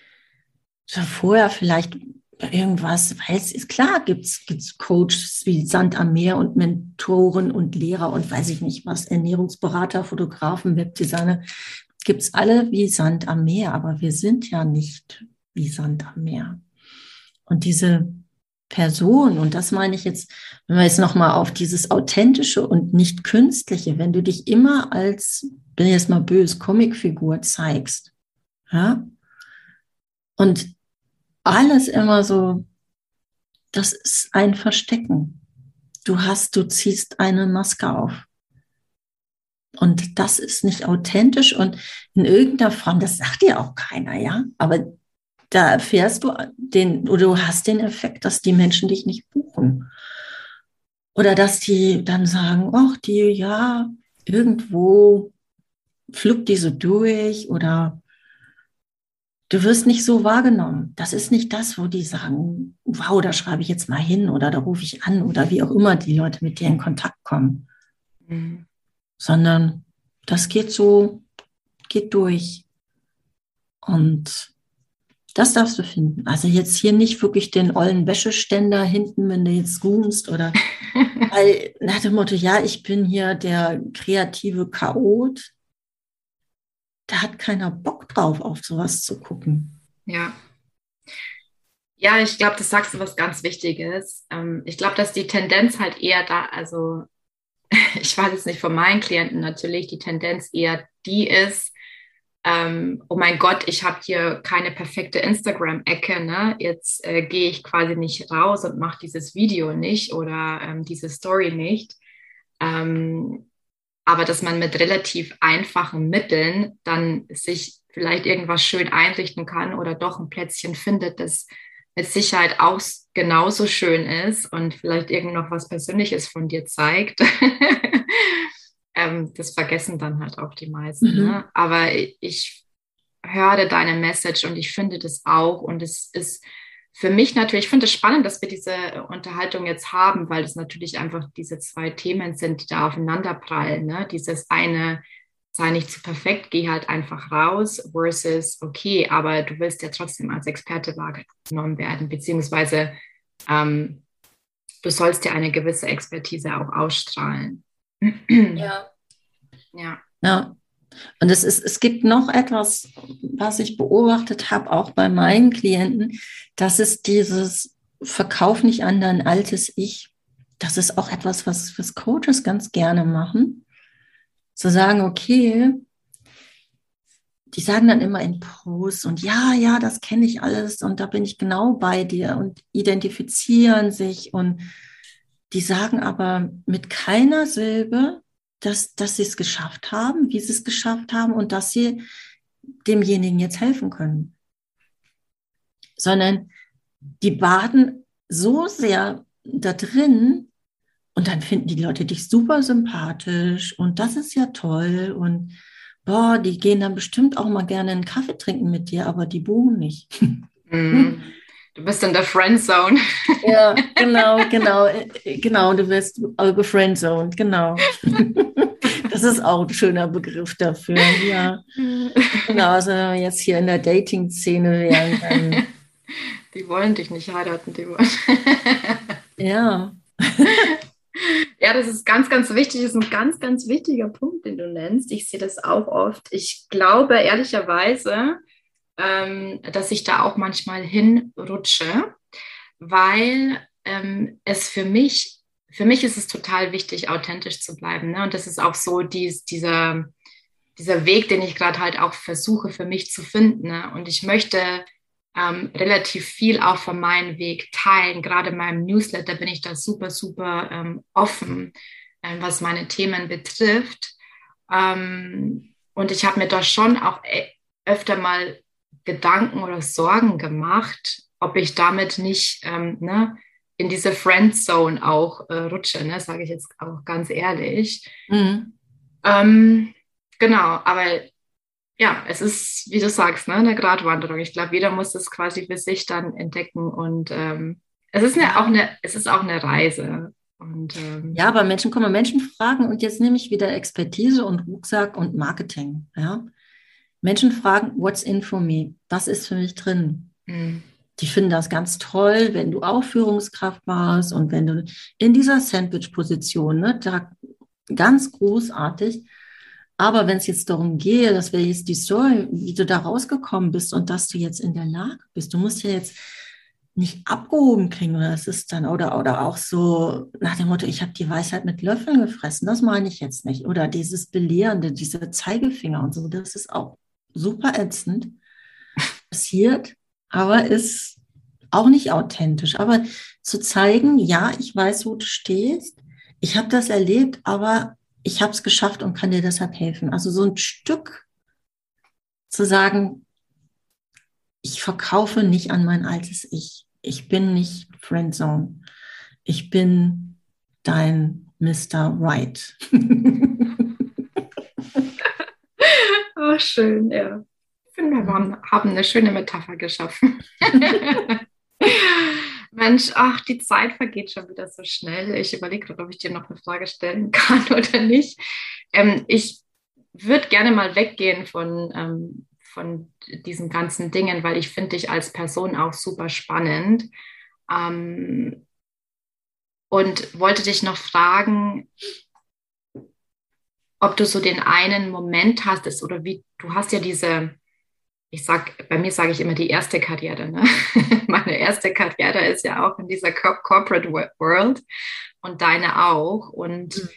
vorher vielleicht irgendwas, weil es ist klar, gibt es Coaches wie Sand am Meer und Mentoren und Lehrer und weiß ich nicht was, Ernährungsberater, Fotografen, Webdesigner, gibt es alle wie Sand am Meer, aber wir sind ja nicht wie Sand am Meer. Und diese Person, und das meine ich jetzt, wenn wir jetzt nochmal auf dieses Authentische und nicht Künstliche, wenn du dich immer als, bin jetzt mal böse, Comicfigur zeigst, ja, und alles immer so, das ist ein Verstecken. Du hast, du ziehst eine Maske auf. Und das ist nicht authentisch und in irgendeiner Form, das sagt dir auch keiner, ja. Aber da erfährst du den, oder du hast den Effekt, dass die Menschen dich nicht buchen. Oder dass die dann sagen, ach, die, ja, irgendwo fluppt die so durch oder Du wirst nicht so wahrgenommen. Das ist nicht das, wo die sagen, wow, da schreibe ich jetzt mal hin oder da rufe ich an oder wie auch immer die Leute mit dir in Kontakt kommen. Mhm. Sondern das geht so, geht durch. Und das darfst du finden. Also jetzt hier nicht wirklich den ollen Wäscheständer hinten, wenn du jetzt zoomst oder [laughs] weil nach dem Motto, ja, ich bin hier der kreative Chaot, da hat keiner Bock drauf, auf sowas zu gucken. Ja. Ja, ich glaube, das sagst du was ganz Wichtiges. Ähm, ich glaube, dass die Tendenz halt eher da, also [laughs] ich weiß jetzt nicht von meinen Klienten natürlich, die Tendenz eher die ist, ähm, oh mein Gott, ich habe hier keine perfekte Instagram-Ecke, ne? Jetzt äh, gehe ich quasi nicht raus und mache dieses Video nicht oder ähm, diese Story nicht. Ähm, aber dass man mit relativ einfachen Mitteln dann sich vielleicht irgendwas schön einrichten kann oder doch ein Plätzchen findet, das mit Sicherheit aus, genauso schön ist und vielleicht irgend noch was Persönliches von dir zeigt. [laughs] ähm, das vergessen dann halt auch die meisten. Mhm. Ne? Aber ich höre deine Message und ich finde das auch und es ist für mich natürlich, ich finde es spannend, dass wir diese Unterhaltung jetzt haben, weil es natürlich einfach diese zwei Themen sind, die da aufeinander prallen. Ne? Dieses eine, sei nicht zu perfekt, geh halt einfach raus, versus, okay, aber du willst ja trotzdem als Experte wahrgenommen werden, beziehungsweise ähm, du sollst ja eine gewisse Expertise auch ausstrahlen. [clears throat] Ja. Ja. Ja. Und es, ist, es gibt noch etwas, was ich beobachtet habe, auch bei meinen Klienten, das ist dieses Verkauf nicht an dein altes Ich. Das ist auch etwas, was, was Coaches ganz gerne machen. Zu sagen, okay, die sagen dann immer in Posts und ja, ja, das kenne ich alles und da bin ich genau bei dir und identifizieren sich und die sagen aber mit keiner Silbe, dass, dass sie es geschafft haben, wie sie es geschafft haben und dass sie demjenigen jetzt helfen können. Sondern die baden so sehr da drin und dann finden die Leute dich super sympathisch und das ist ja toll und boah, die gehen dann bestimmt auch mal gerne einen Kaffee trinken mit dir, aber die buchen nicht. Mm. [laughs] Du bist in der Friendzone. [laughs] Ja, genau, genau, genau, du wirst gefriendzoned, genau. [laughs] Das ist auch ein schöner Begriff dafür, ja. Genau, also wenn wir jetzt hier in der Dating-Szene wären, dann... [laughs] Die wollen dich nicht heiraten, die wollen. Ja. Ja, das ist ganz, ganz wichtig. Das ist ein ganz, ganz wichtiger Punkt, den du nennst. Ich sehe das auch oft. Ich glaube ehrlicherweise, ähm, dass ich da auch manchmal hinrutsche, weil ähm, es für mich, für mich ist es total wichtig, authentisch zu bleiben. Ne? Und das ist auch so dies, dieser, dieser Weg, den ich gerade halt auch versuche für mich zu finden. Ne? Und ich möchte ähm, relativ viel auch von meinem Weg teilen. Gerade in meinem Newsletter bin ich da super, super ähm, offen, äh, was meine Themen betrifft. Ähm, und ich habe mir da schon auch äh, öfter mal Gedanken oder Sorgen gemacht, ob ich damit nicht ähm, ne, in diese Friendzone auch äh, rutsche, ne, sage ich jetzt auch ganz ehrlich. Mhm. Ähm, genau, aber ja, es ist, wie du sagst, ne, eine Gratwanderung. Ich glaube, jeder muss das quasi für sich dann entdecken und ähm, es ist eine, auch eine, es ist auch eine Reise. Und, ähm, ja, aber Menschen kommen, Menschen fragen und jetzt nehme ich wieder Expertise und Rucksack und Marketing. Ja, Menschen fragen, what's in for me? Was ist für mich drin? Mhm. Die finden das ganz toll, wenn du auch Führungskraft warst und wenn du in dieser Sandwich-Position, ne, da ganz großartig. Aber wenn es jetzt darum geht, dass wir jetzt die Story, wie du da rausgekommen bist und dass du jetzt in der Lage bist, du musst ja jetzt nicht abgehoben kriegen oder es ist dann oder oder auch so nach dem Motto, ich habe die Weisheit mit Löffeln gefressen, das meine ich jetzt nicht oder dieses belehrende, diese Zeigefinger und so, das ist auch super ätzend passiert, aber ist auch nicht authentisch. Aber zu zeigen, ja, ich weiß, wo du stehst, ich habe das erlebt, aber ich habe es geschafft und kann dir deshalb helfen. Also so ein Stück zu sagen, ich verkaufe nicht an mein altes Ich. Ich bin nicht Friendzone. Ich bin dein Mr. Right. [laughs] Oh, schön, ja. Ich finde, wir haben, haben eine schöne Metapher geschaffen. [laughs] Mensch, ach, die Zeit vergeht schon wieder so schnell. Ich überlege gerade, ob ich dir noch eine Frage stellen kann [laughs] oder nicht. Ähm, ich würde gerne mal weggehen von, ähm, von diesen ganzen Dingen, weil ich finde dich als Person auch super spannend. Ähm, und wollte dich noch fragen, ob du so den einen Moment hast, ist, oder wie, du hast ja diese, ich sag, bei mir sage ich immer die erste Karriere. Ne? [laughs] Meine erste Karriere ist ja auch in dieser Corporate World und deine auch. Und mhm.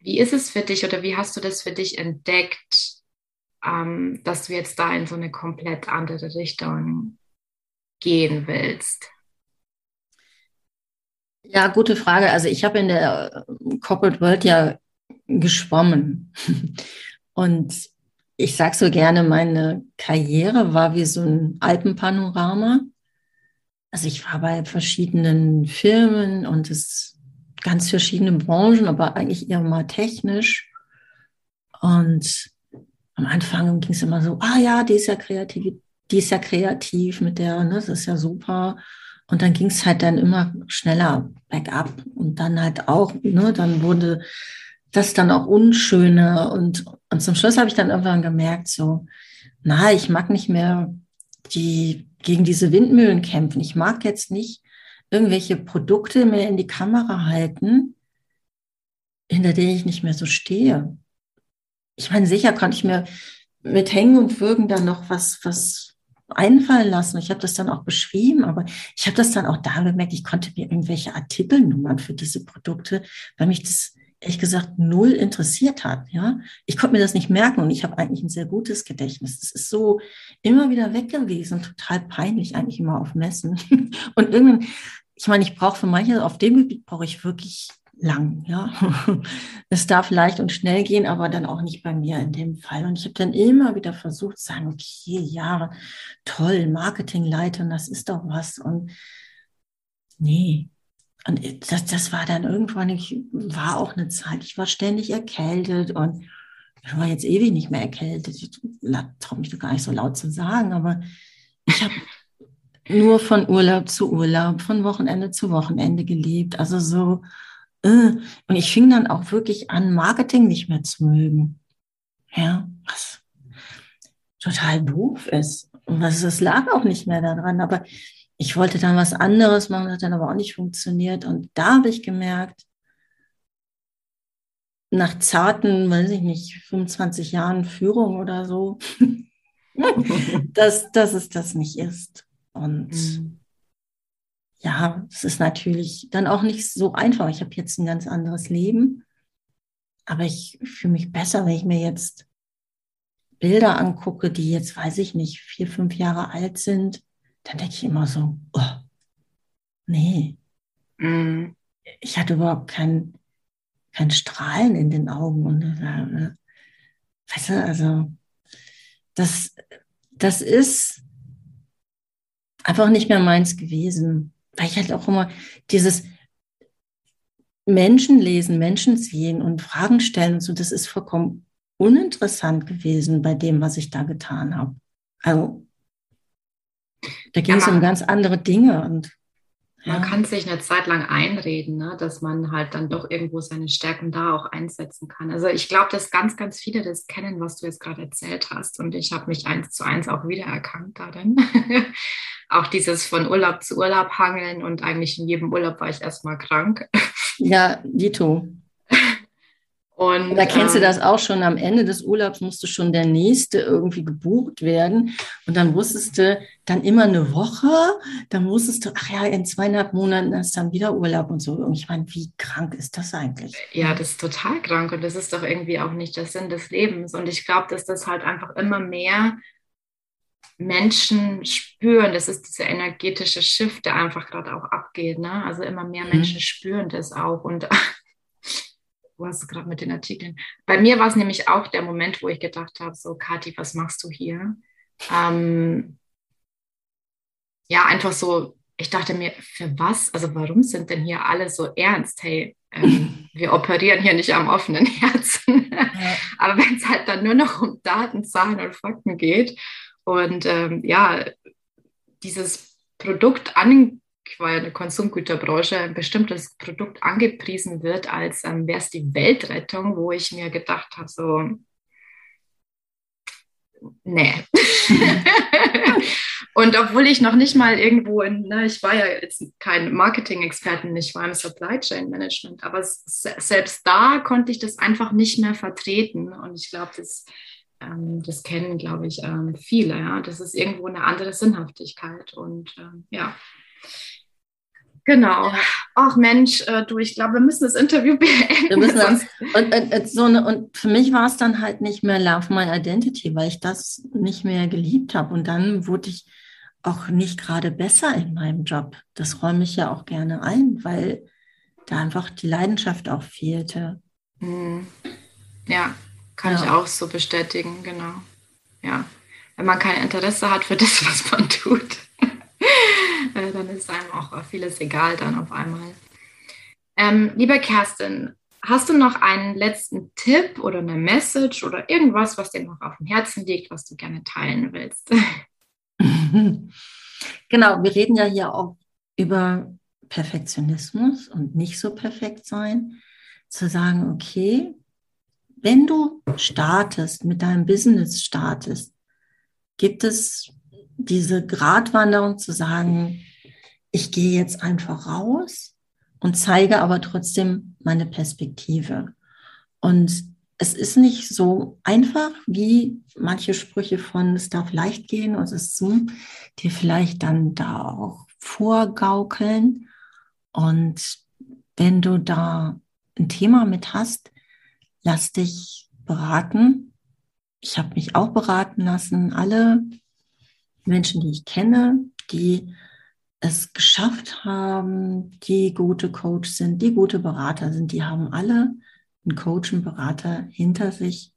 wie ist es für dich oder wie hast du das für dich entdeckt, ähm, dass du jetzt da in so eine komplett andere Richtung gehen willst? Ja, gute Frage. Also ich habe in der Corporate World ja geschwommen. Und ich sage so gerne, meine Karriere war wie so ein Alpenpanorama. also ich war bei verschiedenen Firmen und es ganz verschiedene Branchen, aber eigentlich eher mal technisch. Und am Anfang ging es immer so, ah ja, die ist ja kreativ, die ist ja kreativ mit der, ne, das ist ja super. Und dann ging es halt dann immer schneller bergab. Und dann halt auch, ne, dann wurde das dann auch unschöner. Und, und zum Schluss habe ich dann irgendwann gemerkt, so, na, ich mag nicht mehr die gegen diese Windmühlen kämpfen. Ich mag jetzt nicht irgendwelche Produkte mehr in die Kamera halten, hinter denen ich nicht mehr so stehe. Ich meine, sicher konnte ich mir mit Hängen und Würgen dann noch was, was einfallen lassen. Ich habe das dann auch beschrieben, aber ich habe das dann auch da gemerkt, ich konnte mir irgendwelche Artikelnummern für diese Produkte, weil mich das ehrlich gesagt null interessiert hat. Ja, ich konnte mir das nicht merken und ich habe eigentlich ein sehr gutes Gedächtnis. Das ist so immer wieder weg gewesen, total peinlich eigentlich immer auf Messen. [laughs] Und irgendwann, ich meine, ich brauche für manche auf dem Gebiet brauche ich wirklich lang. Ja, [laughs] es darf leicht und schnell gehen, aber dann auch nicht bei mir in dem Fall. Und ich habe dann immer wieder versucht zu sagen, okay, ja, toll, Marketingleiter, das ist doch was. Und nee, und das, das war dann irgendwann, ich war auch eine Zeit, ich war ständig erkältet und ich war jetzt ewig nicht mehr erkältet. Ich traue mich doch gar nicht so laut zu sagen, aber ich habe nur von Urlaub zu Urlaub, von Wochenende zu Wochenende gelebt. Also so, äh. und ich fing dann auch wirklich an, Marketing nicht mehr zu mögen. Ja, was total doof ist. Und was, das lag auch nicht mehr daran, aber ich wollte dann was anderes machen, hat dann aber auch nicht funktioniert. Und da habe ich gemerkt, nach zarten, weiß ich nicht, 25 Jahren Führung oder so, [laughs] dass, dass es das nicht ist. Und mhm. ja, es ist natürlich dann auch nicht so einfach. Ich habe jetzt ein ganz anderes Leben, aber ich fühle mich besser, wenn ich mir jetzt Bilder angucke, die jetzt, weiß ich nicht, vier, fünf Jahre alt sind dann denke ich immer so, oh, nee. Mm. Ich hatte überhaupt kein, kein Strahlen in den Augen. Und, äh, weißt du, also das, das ist einfach nicht mehr meins gewesen. Weil ich halt auch immer dieses Menschen lesen, Menschen sehen und Fragen stellen und so, das ist vollkommen uninteressant gewesen bei dem, was ich da getan habe. Also da ging es um ganz andere Dinge und man kann sich eine Zeit lang einreden, ne, dass man halt dann doch irgendwo seine Stärken da auch einsetzen kann. Also ich glaube, dass ganz, ganz viele das kennen, was du jetzt gerade erzählt hast. Und ich habe mich eins zu eins auch wiedererkannt darin. [laughs] auch dieses von Urlaub zu Urlaub hangeln und eigentlich in jedem Urlaub war ich erstmal krank. Ja, Dito. [laughs] Und, da kennst ähm, du das auch schon, am Ende des Urlaubs musste schon der nächste irgendwie gebucht werden. Und dann wusstest du dann immer eine Woche, dann wusstest du, ach ja, in zweieinhalb Monaten ist dann wieder Urlaub und so. Und ich meine, wie krank ist das eigentlich? Ja, das ist total krank und das ist doch irgendwie auch nicht der Sinn des Lebens. Und ich glaube, dass das halt einfach immer mehr Menschen spüren, das ist dieser energetische Shift, der einfach gerade auch abgeht. Ne? Also immer mehr mhm. Menschen mhm. spüren das auch. Und du hast gerade mit den Artikeln. Bei mir war es nämlich auch der Moment, wo ich gedacht habe, so Kathi, was machst du hier? Ähm, ja, einfach so, ich dachte mir, für was? Also warum sind denn hier alle so ernst? Hey, ähm, [laughs] wir operieren hier nicht am offenen Herzen. [laughs] Aber wenn es halt dann nur noch um Daten, Zahlen und Fakten geht und ähm, ja, dieses Produkt an weil eine Konsumgüterbranche ein bestimmtes Produkt angepriesen wird, als ähm, wäre es die Weltrettung, wo ich mir gedacht habe, so, nee. [laughs] und obwohl ich noch nicht mal irgendwo in, ne, ich war ja jetzt kein Marketing-Experten, ich war im Supply Chain Management, aber selbst da konnte ich das einfach nicht mehr vertreten. Und ich glaube, das, ähm, das kennen, glaube ich, ähm, viele. Ja? Das ist irgendwo eine andere Sinnhaftigkeit. Und ähm, ja, Genau. Ach Mensch, äh, du, ich glaube, wir müssen das Interview [laughs] beenden. Wir müssen das, und, und, so eine, und für mich war es dann halt nicht mehr Love My Identity, weil ich das nicht mehr geliebt habe. Und dann wurde ich auch nicht gerade besser in meinem Job. Das räume ich ja auch gerne ein, weil da einfach die Leidenschaft auch fehlte. Mhm. Ja, kann ja. ich auch so bestätigen, genau. Ja. Wenn man kein Interesse hat für das, [laughs] was man tut [laughs] dann ist einem auch vieles egal dann auf einmal. Ähm, lieber Kerstin, hast du noch einen letzten Tipp oder eine Message oder irgendwas, was dir noch auf dem Herzen liegt, was du gerne teilen willst? [laughs] Genau, wir reden ja hier auch über Perfektionismus und nicht so perfekt sein. Zu sagen, okay, wenn du startest, mit deinem Business startest, gibt es diese Gratwanderung zu sagen, ich gehe jetzt einfach raus und zeige aber trotzdem meine Perspektive. Und es ist nicht so einfach, wie manche Sprüche von es darf leicht gehen und es Zoom, die vielleicht dann da auch vorgaukeln. Und wenn du da ein Thema mit hast, lass dich beraten. Ich habe mich auch beraten lassen. Alle Menschen, die ich kenne, die es geschafft haben, die gute Coach sind, die gute Berater sind, die haben alle einen Coach, einen Berater hinter sich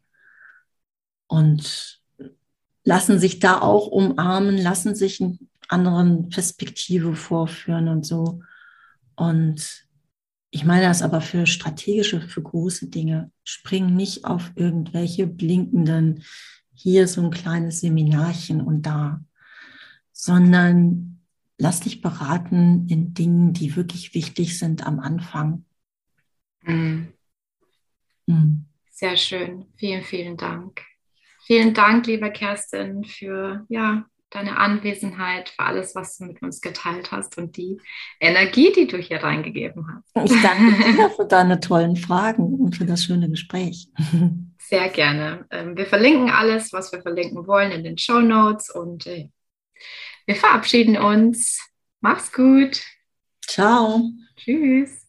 und lassen sich da auch umarmen, lassen sich eine anderen Perspektive vorführen und so. Und ich meine das aber für strategische, für große Dinge. Spring nicht auf irgendwelche blinkenden, hier so ein kleines Seminarchen und da, sondern lass dich beraten in Dingen, die wirklich wichtig sind am Anfang. Mhm. Mhm. Sehr schön. Vielen, vielen Dank. Vielen Dank, lieber Kerstin, für ja, deine Anwesenheit, für alles, was du mit uns geteilt hast und die Energie, die du hier reingegeben hast. Ich danke [laughs] dir für deine tollen Fragen und für das schöne Gespräch. Sehr gerne. Ähm, wir verlinken alles, was wir verlinken wollen, in den Show Notes und äh, wir verabschieden uns. Mach's gut. Ciao. Tschüss.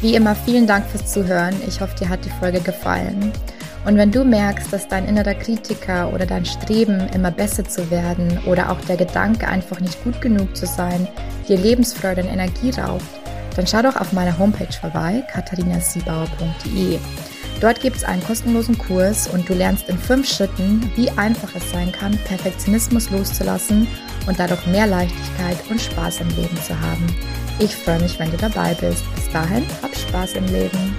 Wie immer vielen Dank fürs Zuhören. Ich hoffe, dir hat die Folge gefallen. Und wenn du merkst, dass dein innerer Kritiker oder dein Streben, immer besser zu werden oder auch der Gedanke, einfach nicht gut genug zu sein, dir Lebensfreude und Energie raubt, dann schau doch auf meiner Homepage vorbei, katharinasiebauer.de. Dort gibt es einen kostenlosen Kurs und du lernst in fünf Schritten, wie einfach es sein kann, Perfektionismus loszulassen und dadurch mehr Leichtigkeit und Spaß im Leben zu haben. Ich freue mich, wenn du dabei bist. Bis dahin, hab Spaß im Leben.